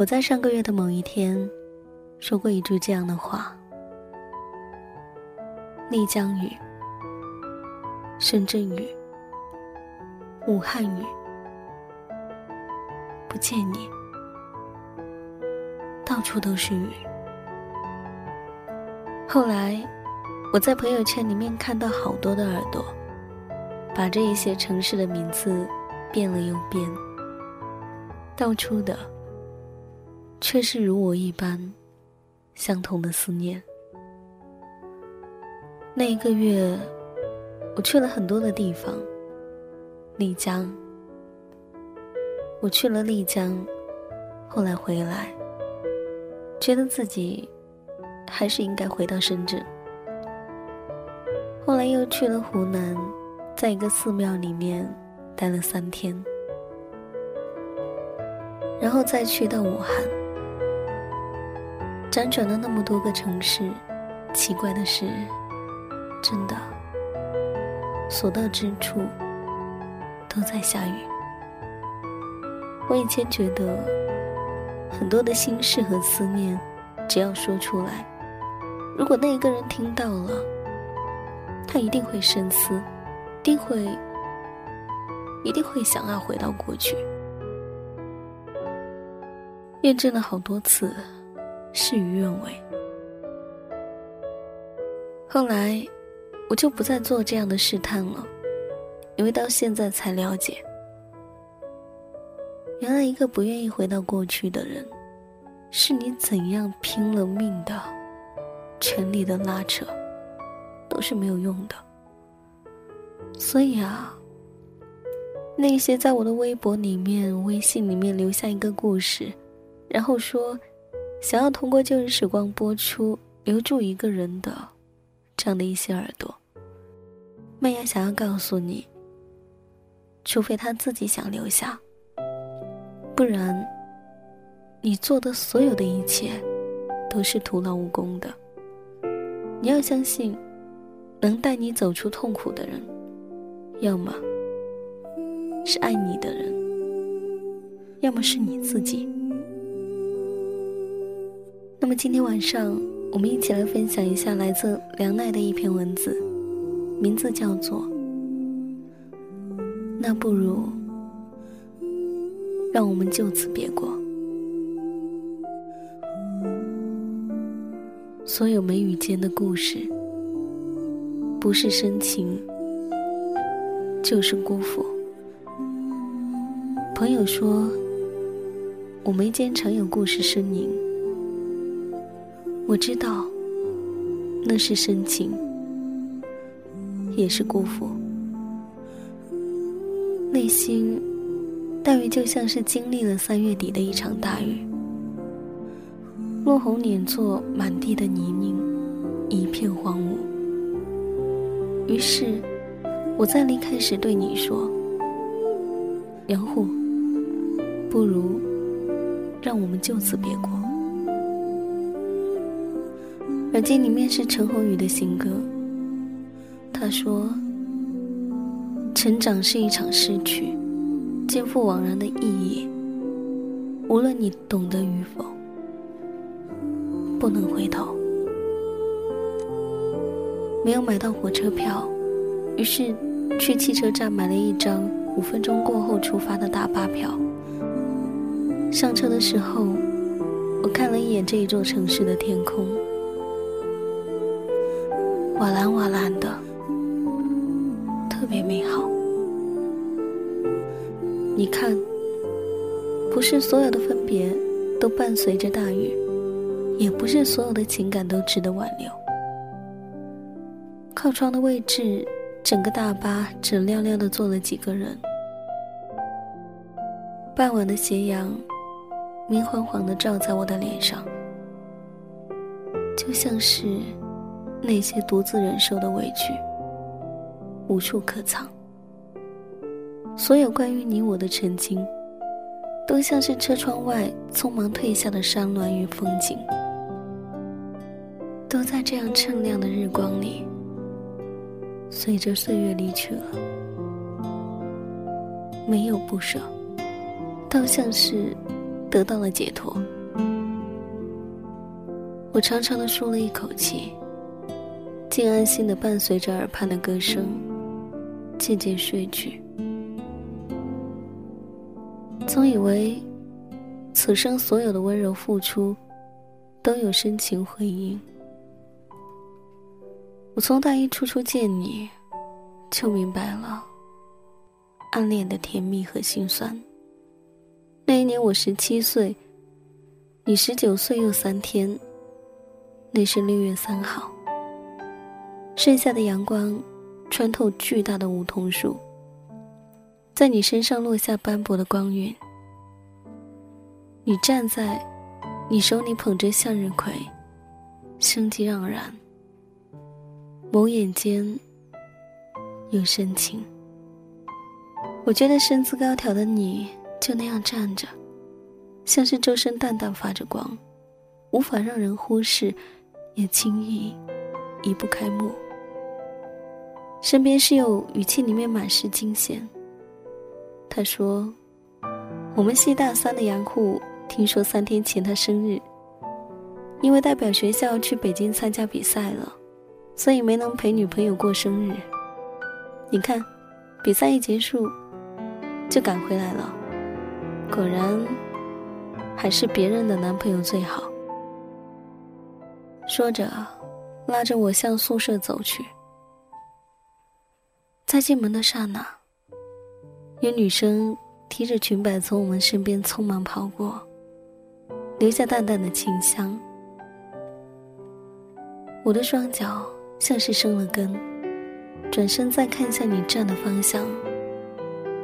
我在上个月的某一天，说过一句这样的话：丽江雨、深圳雨、武汉雨，不见你，到处都是雨。后来，我在朋友圈里面看到好多的耳朵，把这一些城市的名字变了又变，道出的。却是如我一般，相同的思念。那一个月，我去了很多的地方。丽江，我去了丽江，后来回来，觉得自己还是应该回到深圳。后来又去了湖南，在一个寺庙里面待了三天，然后再去到武汉。辗转了那么多个城市，奇怪的是，真的，所到之处都在下雨。我以前觉得，很多的心事和思念，只要说出来，如果那一个人听到了，他一定会深思，一定会，一定会想要回到过去。验证了好多次。事与愿违。后来，我就不再做这样的试探了，因为到现在才了解，原来一个不愿意回到过去的人，是你怎样拼了命的、全力的拉扯，都是没有用的。所以啊，那些在我的微博里面、微信里面留下一个故事，然后说。想要通过旧日时光播出留住一个人的这样的一些耳朵，麦芽想要告诉你，除非他自己想留下，不然，你做的所有的一切都是徒劳无功的。你要相信，能带你走出痛苦的人，要么是爱你的人，要么是你自己。那么今天晚上，我们一起来分享一下来自梁奈的一篇文字，名字叫做《那不如让我们就此别过》。所有眉宇间的故事，不是深情，就是辜负。朋友说，我眉间常有故事呻吟。我知道，那是深情，也是辜负。内心大约就像是经历了三月底的一场大雨，落红碾作满地的泥泞，一片荒芜。于是，我在离开时对你说：“杨虎，不如让我们就此别过。”耳机里面是陈鸿宇的新歌。他说：“成长是一场失去，肩负枉然的意义。无论你懂得与否，不能回头。”没有买到火车票，于是去汽车站买了一张五分钟过后出发的大巴票。上车的时候，我看了一眼这一座城市的天空，瓦蓝瓦蓝的，特别美好。你看，不是所有的分别都伴随着大雨，也不是所有的情感都值得挽留。靠窗的位置，整个大巴只亮亮的坐了几个人。傍晚的斜阳，明晃晃的照在我的脸上，就像是那些独自忍受的委屈，无处可藏。所有关于你我的曾经，都像是车窗外匆忙褪下的山峦与风景，都在这样趁亮的日光里。随着岁月离去了，没有不舍，倒像是得到了解脱。我长长的舒了一口气，竟安心的伴随着耳畔的歌声，渐渐睡去。总以为，此生所有的温柔付出，都有深情回应。我从大一初初见你，就明白了暗恋的甜蜜和心酸。那一年我十七岁，你十九岁又三天。那是六月三号，盛夏的阳光穿透巨大的梧桐树，在你身上落下斑驳的光晕。你站在，你手里捧着向日葵，生机盎然。眸眼间有深情，我觉得身姿高挑的你就那样站着，像是周身淡淡发着光，无法让人忽视，也轻易移不开目。身边室友语气里面满是惊险。他说：“我们系大三的杨酷，听说三天前他生日，因为代表学校去北京参加比赛了。”所以没能陪女朋友过生日。你看，比赛一结束，就赶回来了。果然，还是别人的男朋友最好。说着，拉着我向宿舍走去。在进门的刹那，有女生提着裙摆从我们身边匆忙跑过，留下淡淡的清香。我的双脚。像是生了根，转身再看向你站的方向，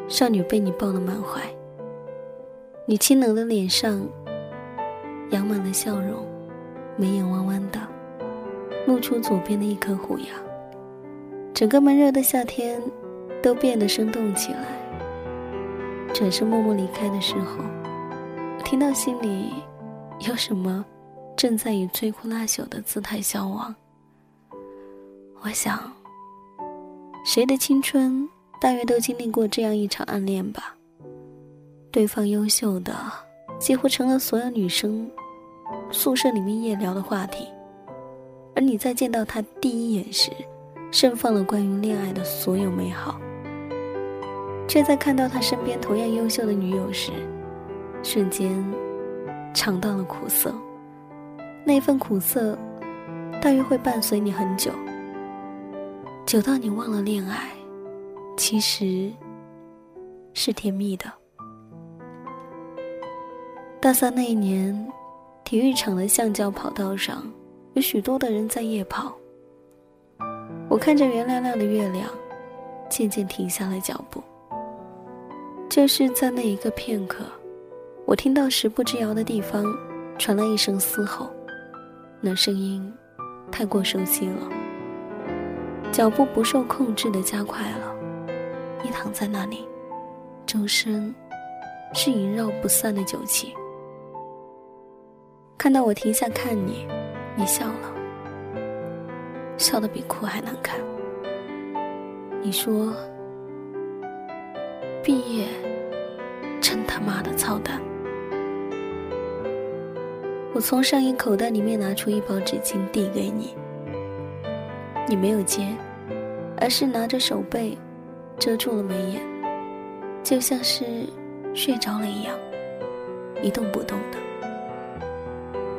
少女被你抱得满怀。你清冷的脸上，扬满了笑容，眉眼弯弯的，露出左边的一颗虎牙。整个闷热的夏天，都变得生动起来。转身默默离开的时候，我听到心里有什么，正在以摧枯拉朽的姿态消亡。我想，谁的青春大约都经历过这样一场暗恋吧。对方优秀的，几乎成了所有女生宿舍里面夜聊的话题。而你在见到他第一眼时，盛放了关于恋爱的所有美好，却在看到他身边同样优秀的女友时，瞬间尝到了苦涩。那份苦涩，大约会伴随你很久。久到你忘了恋爱，其实是甜蜜的。大三那一年，体育场的橡胶跑道上有许多的人在夜跑。我看着圆亮亮的月亮，渐渐停下了脚步。就是在那一个片刻，我听到十步之遥的地方传来一声嘶吼，那声音太过熟悉了。脚步不受控制的加快了，你躺在那里，周身是萦绕不散的酒气。看到我停下看你，你笑了，笑得比哭还难看。你说：“毕业真他妈的操蛋。”我从上衣口袋里面拿出一包纸巾递给你，你没有接，而是拿着手背遮住了眉眼，就像是睡着了一样，一动不动的。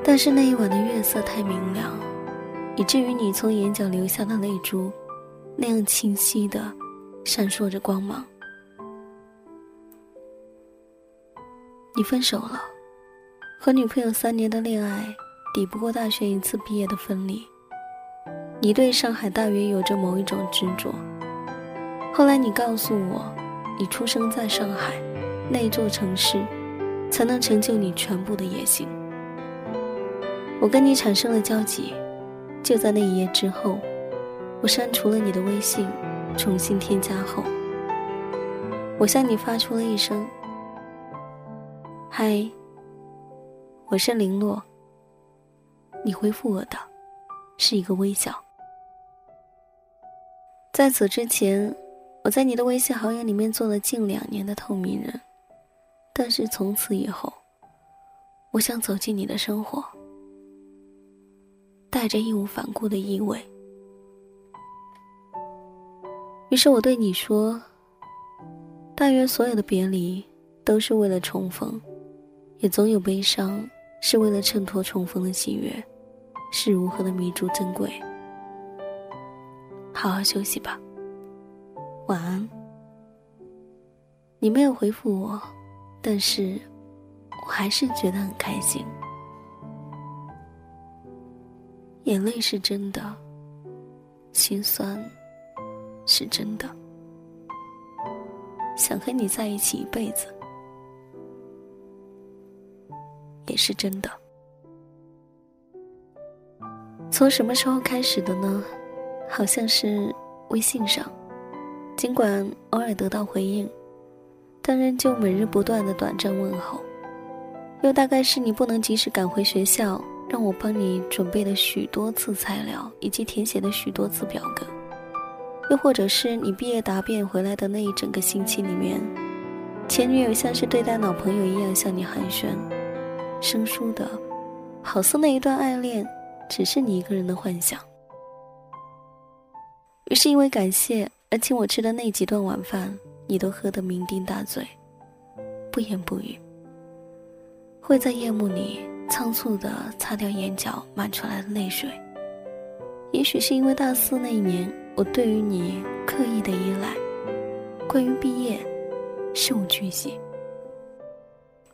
但是那一晚的月色太明亮，以至于你从眼角流下的泪珠，那样清晰的闪烁着光芒。你分手了，和女朋友三年的恋爱，抵不过大学一次毕业的分离。你对上海大约有着某一种执着。后来你告诉我，你出生在上海，那座城市，才能成就你全部的野心。我跟你产生了交集，就在那一夜之后，我删除了你的微信，重新添加后，我向你发出了一声“嗨”，我是林洛。你回复我的是一个微笑。在此之前，我在你的微信好友里面做了近两年的透明人，但是从此以后，我想走进你的生活。带着义无反顾的意味。于是我对你说：“但愿所有的别离都是为了重逢，也总有悲伤是为了衬托重逢的喜悦，是如何的弥足珍贵。”好好休息吧，晚安。你没有回复我，但是我还是觉得很开心。眼泪是真的，心酸是真的，想和你在一起一辈子也是真的。从什么时候开始的呢？好像是微信上，尽管偶尔得到回应，但仍旧每日不断的短暂问候。又大概是你不能及时赶回学校。让我帮你准备的许多次材料，以及填写的许多次表格，又或者是你毕业答辩回来的那一整个星期里面，前女友像是对待老朋友一样向你寒暄，生疏的，好似那一段爱恋只是你一个人的幻想。于是因为感谢而请我吃的那几顿晚饭，你都喝得酩酊大醉，不言不语，会在夜幕里。仓促地擦掉眼角满出来的泪水。也许是因为大四那一年，我对于你刻意的依赖，关于毕业，事无巨细，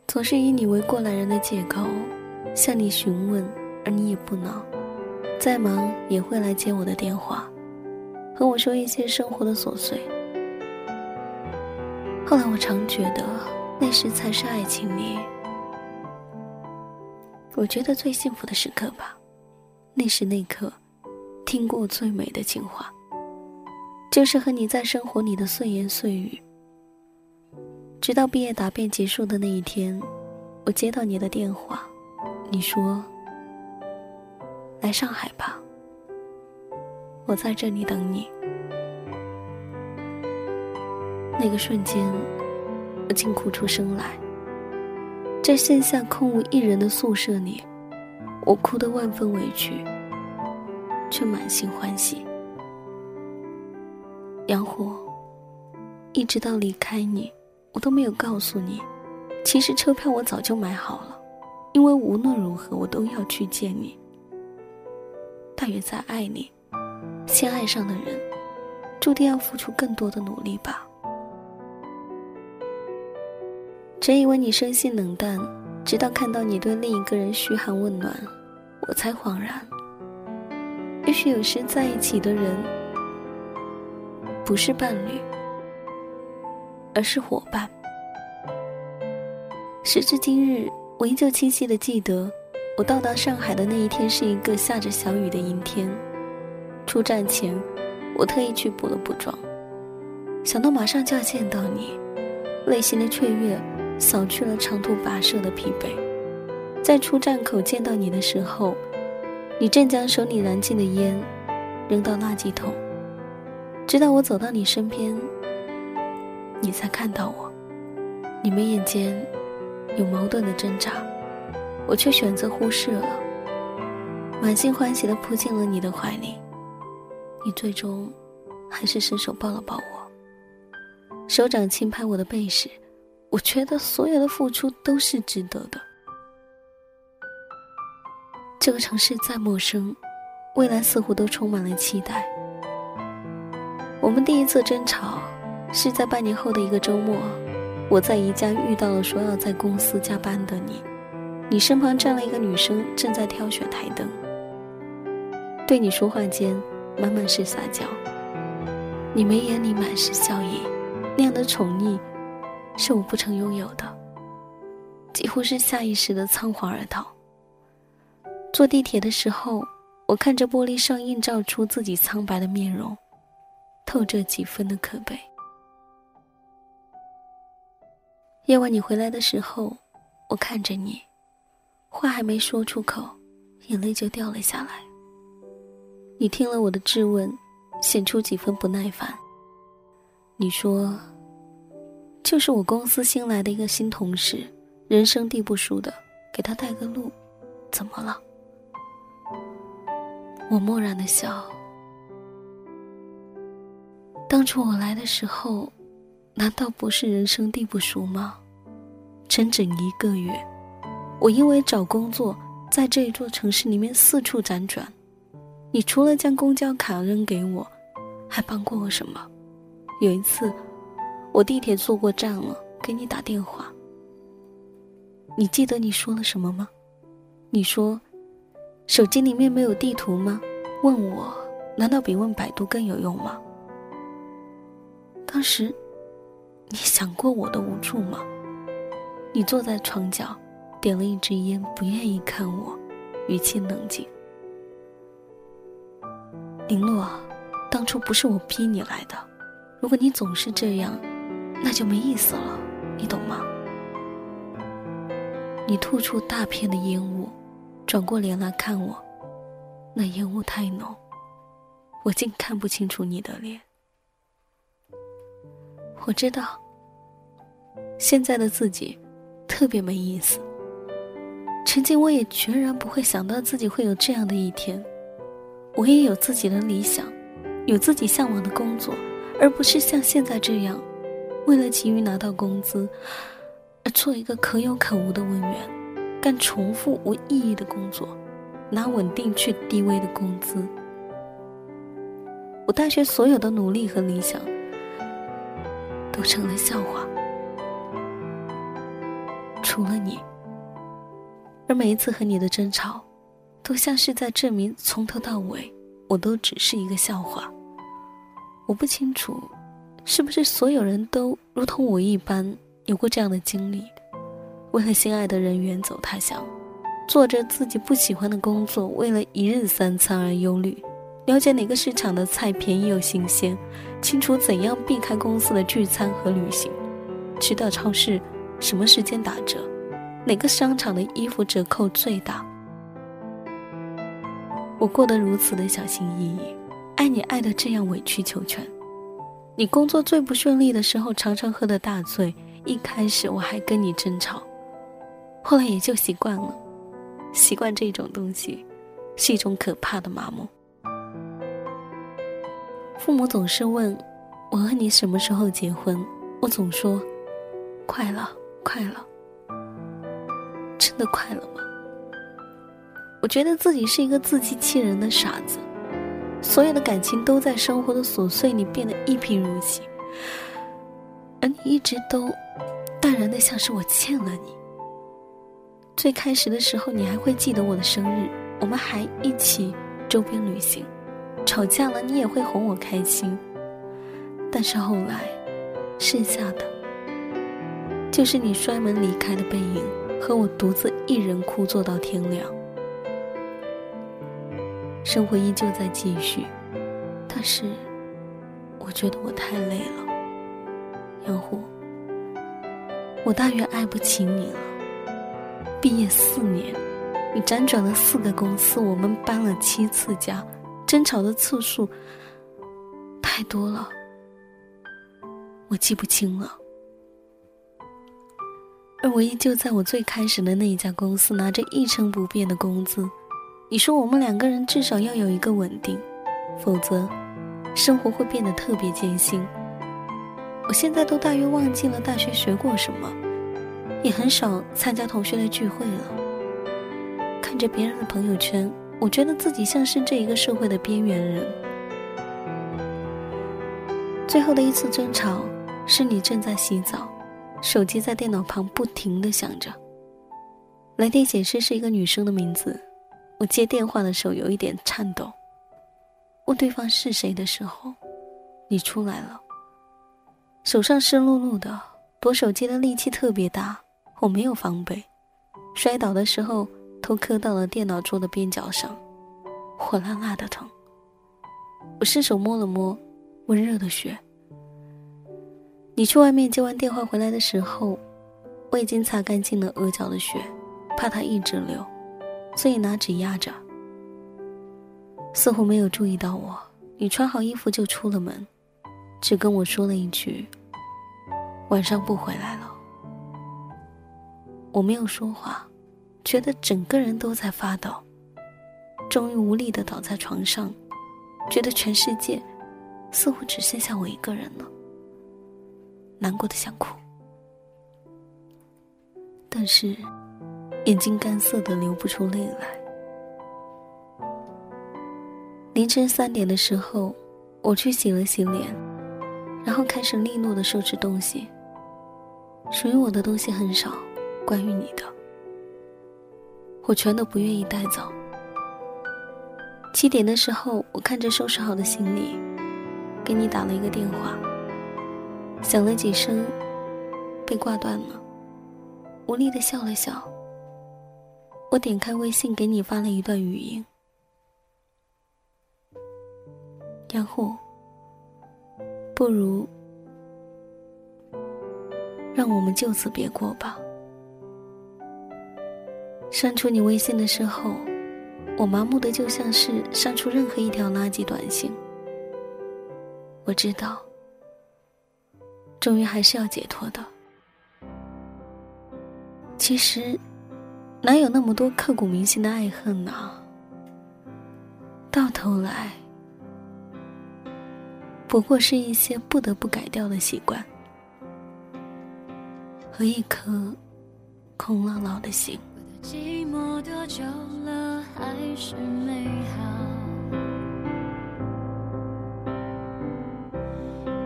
总是以你为过来人的借口向你询问，而你也不恼，再忙也会来接我的电话，和我说一些生活的琐碎。后来我常觉得，那时才是爱情里。我觉得最幸福的时刻吧，那时那刻，听过最美的情话，就是和你在生活里的碎言碎语。直到毕业答辩结束的那一天，我接到你的电话，你说：“来上海吧，我在这里等你。”那个瞬间，我竟哭出声来。在线下空无一人的宿舍里，我哭得万分委屈，却满心欢喜。杨火，一直到离开你，我都没有告诉你，其实车票我早就买好了，因为无论如何我都要去见你。大约在爱你，先爱上的人，注定要付出更多的努力吧。真以为你生性冷淡，直到看到你对另一个人嘘寒问暖，我才恍然。也许有时在一起的人，不是伴侣，而是伙伴。时至今日，我依旧清晰的记得，我到达上海的那一天是一个下着小雨的阴天。出站前，我特意去补了补妆，想到马上就要见到你，内心的雀跃扫去了长途跋涉的疲惫。在出站口见到你的时候，你正将手里燃尽的烟扔到垃圾桶。直到我走到你身边，你才看到我。你们眼间有矛盾的挣扎，我却选择忽视了，满心欢喜地扑进了你的怀里。你最终还是伸手抱了抱我，手掌轻拍我的背时，我觉得所有的付出都是值得的。这个城市再陌生，未来似乎都充满了期待。我们第一次争吵是在半年后的一个周末，我在宜家遇到了说要在公司加班的你，你身旁站了一个女生，正在挑选台灯。对你说话间。满满是撒娇，你眉眼里满是笑意，那样的宠溺，是我不曾拥有的。几乎是下意识的仓皇而逃。坐地铁的时候，我看着玻璃上映照出自己苍白的面容，透着几分的可悲。夜晚你回来的时候，我看着你，话还没说出口，眼泪就掉了下来。你听了我的质问，显出几分不耐烦。你说：“就是我公司新来的一个新同事，人生地不熟的，给他带个路，怎么了？”我漠然的笑。当初我来的时候，难道不是人生地不熟吗？整整一个月，我因为找工作，在这一座城市里面四处辗转。你除了将公交卡扔给我，还帮过我什么？有一次，我地铁坐过站了，给你打电话。你记得你说了什么吗？你说，手机里面没有地图吗？问我，难道比问百度更有用吗？当时，你想过我的无助吗？你坐在床角，点了一支烟，不愿意看我，语气冷静。林洛，当初不是我逼你来的。如果你总是这样，那就没意思了，你懂吗？你吐出大片的烟雾，转过脸来看我，那烟雾太浓，我竟看不清楚你的脸。我知道，现在的自己特别没意思。曾经我也决然不会想到自己会有这样的一天。我也有自己的理想，有自己向往的工作，而不是像现在这样，为了急于拿到工资，而做一个可有可无的文员，干重复无意义的工作，拿稳定却低微的工资。我大学所有的努力和理想，都成了笑话，除了你。而每一次和你的争吵。都像是在证明，从头到尾，我都只是一个笑话。我不清楚，是不是所有人都如同我一般有过这样的经历：为了心爱的人远走他乡，做着自己不喜欢的工作，为了一日三餐而忧虑；了解哪个市场的菜便宜又新鲜，清楚怎样避开公司的聚餐和旅行，知道超市什么时间打折，哪个商场的衣服折扣最大。我过得如此的小心翼翼，爱你爱的这样委曲求全。你工作最不顺利的时候，常常喝得大醉。一开始我还跟你争吵，后来也就习惯了。习惯这种东西，是一种可怕的麻木。父母总是问我和你什么时候结婚，我总说快了，快了。真的快了吗？我觉得自己是一个自欺欺人的傻子，所有的感情都在生活的琐碎里变得一贫如洗，而你一直都淡然的像是我欠了你。最开始的时候，你还会记得我的生日，我们还一起周边旅行，吵架了你也会哄我开心。但是后来，剩下的就是你摔门离开的背影，和我独自一人哭坐到天亮。生活依旧在继续，但是我觉得我太累了。杨虎，我大约爱不起你了。毕业四年，你辗转了四个公司，我们搬了七次家，争吵的次数太多了，我记不清了。而我依旧在我最开始的那一家公司，拿着一成不变的工资。你说我们两个人至少要有一个稳定，否则生活会变得特别艰辛。我现在都大约忘记了大学学过什么，也很少参加同学的聚会了。看着别人的朋友圈，我觉得自己像是这一个社会的边缘人。最后的一次争吵，是你正在洗澡，手机在电脑旁不停的响着，来电显示是一个女生的名字。我接电话的手有一点颤抖。问对方是谁的时候，你出来了。手上湿漉漉的，夺手机的力气特别大，我没有防备，摔倒的时候头磕到了电脑桌的边角上，火辣辣的疼。我伸手摸了摸温热的血。你去外面接完电话回来的时候，我已经擦干净了额角的血，怕它一直流。所以拿纸压着，似乎没有注意到我。你穿好衣服就出了门，只跟我说了一句：“晚上不回来了。”我没有说话，觉得整个人都在发抖，终于无力的倒在床上，觉得全世界似乎只剩下我一个人了，难过的想哭，但是。眼睛干涩的流不出泪来。凌晨三点的时候，我去洗了洗脸，然后开始利落的收拾东西。属于我的东西很少，关于你的，我全都不愿意带走。七点的时候，我看着收拾好的行李，给你打了一个电话，响了几声，被挂断了，无力的笑了笑。我点开微信，给你发了一段语音。杨虎，不如让我们就此别过吧。删除你微信的时候，我麻木的就像是删除任何一条垃圾短信。我知道，终于还是要解脱的。其实。哪有那么多刻骨铭心的爱恨呢？到头来，不过是一些不得不改掉的习惯和一颗空落落的心。寂寞多久了，还是美好？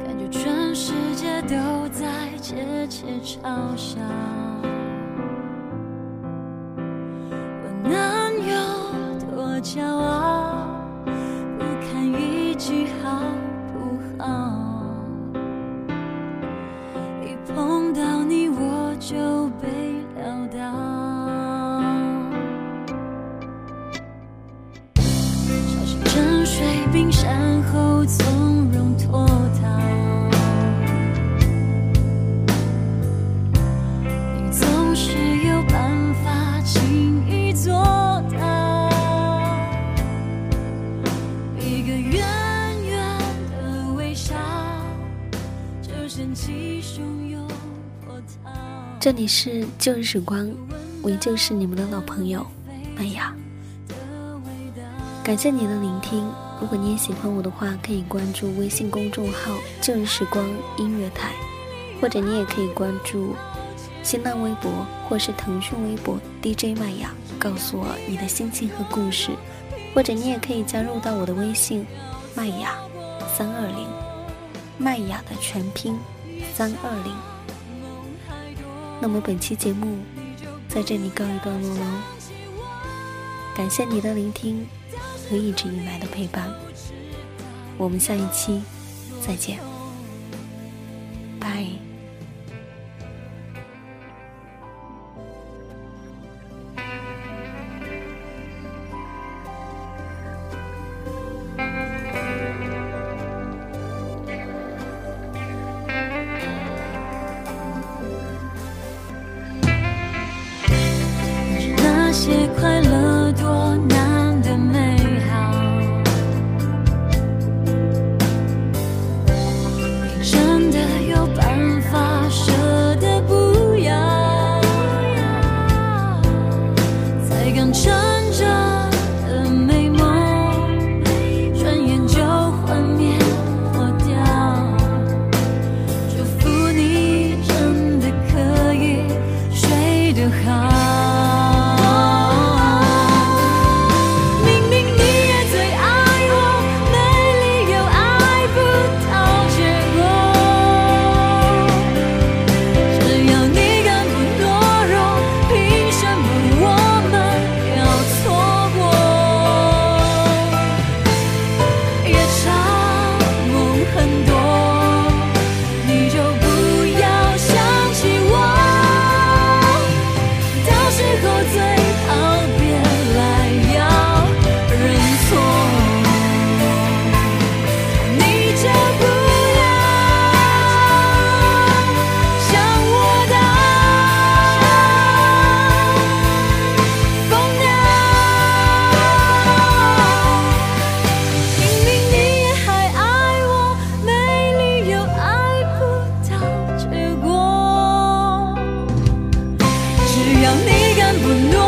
感觉全世界都在窃窃嘲笑。骄傲，这里是旧日时光，我依旧是你们的老朋友麦雅。感谢你的聆听，如果你也喜欢我的话，可以关注微信公众号“旧日时光音乐台”，或者你也可以关注新浪微博或是腾讯微博 DJ 麦雅，告诉我你的心情和故事，或者你也可以加入到我的微信。麦雅三二零，麦雅的全拼三二零。那么本期节目在这里告一段落喽，感谢你的聆听和一直以来的陪伴，我们下一期再见，拜。只要你敢不懦